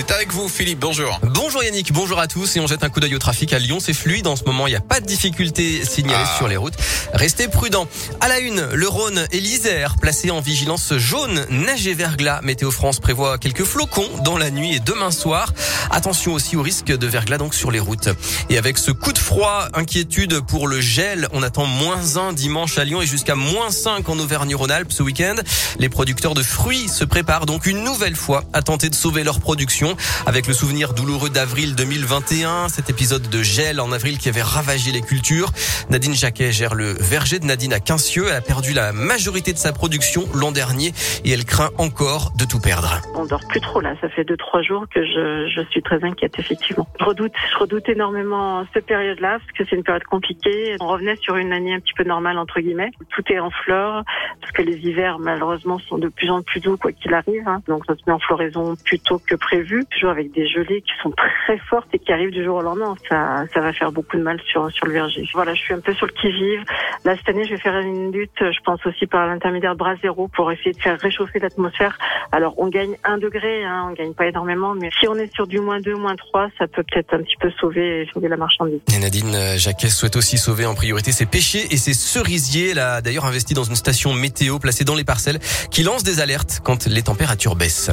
C'est avec vous, Philippe. Bonjour. Bonjour Yannick, bonjour à tous. Et on jette un coup d'œil au trafic à Lyon. C'est fluide en ce moment. Il n'y a pas de difficultés signalées Ah. sur les routes. Restez prudents. À la une, le Rhône et l'Isère placés en vigilance jaune. Neige et verglas. Météo France prévoit quelques flocons dans la nuit et demain soir. Attention aussi au risque de verglas donc sur les routes. Et avec ce coup de froid, inquiétude pour le gel. On attend moins 1 dimanche à Lyon et jusqu'à moins 5 en Auvergne-Rhône-Alpes ce week-end. Les producteurs de fruits se préparent donc une nouvelle fois à tenter de sauver leur production avec le souvenir douloureux d'avril 2021, cet épisode de gel en avril qui avait ravagé les cultures. Nadine Jacquet gère le verger de Nadine à Quincieux. Elle a perdu la majorité de sa production l'an dernier et elle craint encore de tout perdre. On dort plus trop là. Ça fait deux trois jours que je, je suis très inquiète effectivement. Je redoute, je redoute énormément cette période-là parce que c'est une période compliquée. On revenait sur une année un petit peu normale entre guillemets. Tout est en fleurs parce que les hivers malheureusement sont de plus en plus doux quoi qu'il arrive. hein. Donc ça se met en floraison plus tôt que prévu. Toujours avec des gelées qui sont très fortes et qui arrivent du jour au lendemain. Ça, ça va faire beaucoup de mal sur sur le verger. Voilà, je suis un peu sur le qui vive. Là cette année, je vais faire une lutte. Je pense aussi par l'intermédiaire bras zéro pour essayer de faire réchauffer l'atmosphère alors on gagne un degré, hein, on gagne pas énormément, mais si on est sur du moins 2, moins 3, ça peut peut-être un petit peu sauver, sauver la marchandise. Et Nadine euh, Jacquet souhaite aussi sauver en priorité ses pêchers et ses cerisiers. Elle a d'ailleurs investi dans une station météo placée dans les parcelles qui lance des alertes quand les températures baissent.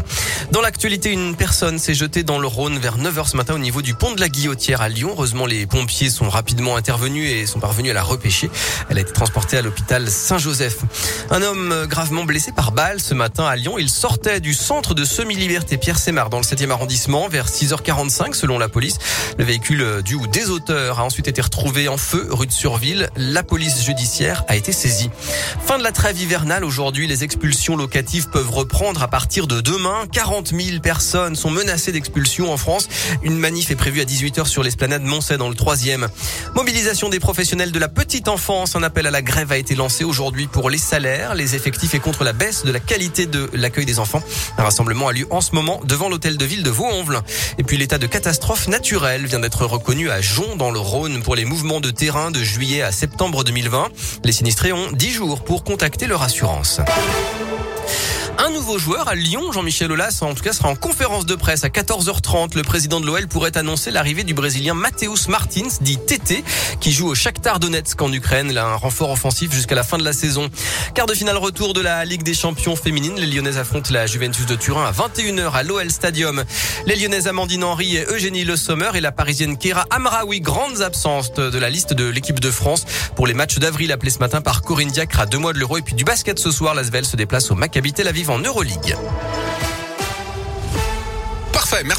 Dans l'actualité, une personne s'est jetée dans le Rhône vers 9h ce matin au niveau du pont de la Guillotière à Lyon. Heureusement, les pompiers sont rapidement intervenus et sont parvenus à la repêcher. Elle a été transportée à l'hôpital Saint-Joseph. Un homme gravement blessé par balle ce matin à Lyon. Il sortait du centre de semi-liberté Pierre Sémar dans le 7e arrondissement vers 6h45 selon la police. Le véhicule du ou des auteurs a ensuite été retrouvé en feu rue de Surville. La police judiciaire a été saisie. Fin de la trêve hivernale. Aujourd'hui, les expulsions locatives peuvent reprendre à partir de demain. 40 000 personnes sont menacées d'expulsion en France. Une manif est prévue à 18h sur l'esplanade Moncey dans le 3e. Mobilisation des professionnels de la petite enfance. Un appel à la grève a été lancé aujourd'hui pour les salaires, les effectifs et contre la baisse de la qualité de l'accueil des enfants. Un rassemblement a lieu en ce moment devant l'hôtel de ville de Vaux-en-Velin. Et puis l'état de catastrophe naturelle vient d'être reconnu à Jon dans le Rhône pour les mouvements de terrain de juillet à septembre 2020. Les sinistrés ont 10 jours pour contacter leur assurance. Un nouveau joueur à Lyon, Jean-Michel Aulas, en tout cas, sera en conférence de presse à 14h30. Le président de l'OL pourrait annoncer l'arrivée du Brésilien Mateus Martins, dit TT, qui joue au Shakhtar Donetsk en Ukraine. A un renfort offensif jusqu'à la fin de la saison. Quart de finale retour de la Ligue des champions féminines. Les Lyonnaises affrontent la Juventus de Turin à 21h à l'OL Stadium. Les Lyonnaises Amandine Henry et Eugénie Le Sommer et la Parisienne Kera Amraoui, grandes absences de la liste de l'équipe de France pour les matchs d'avril appelés ce matin par Corinne Diacre à deux mois de l'Euro. Et puis du basket ce soir, l'Asvel se déplace au Maccabi Tel Aviv en Euroleague. Parfait. Merci.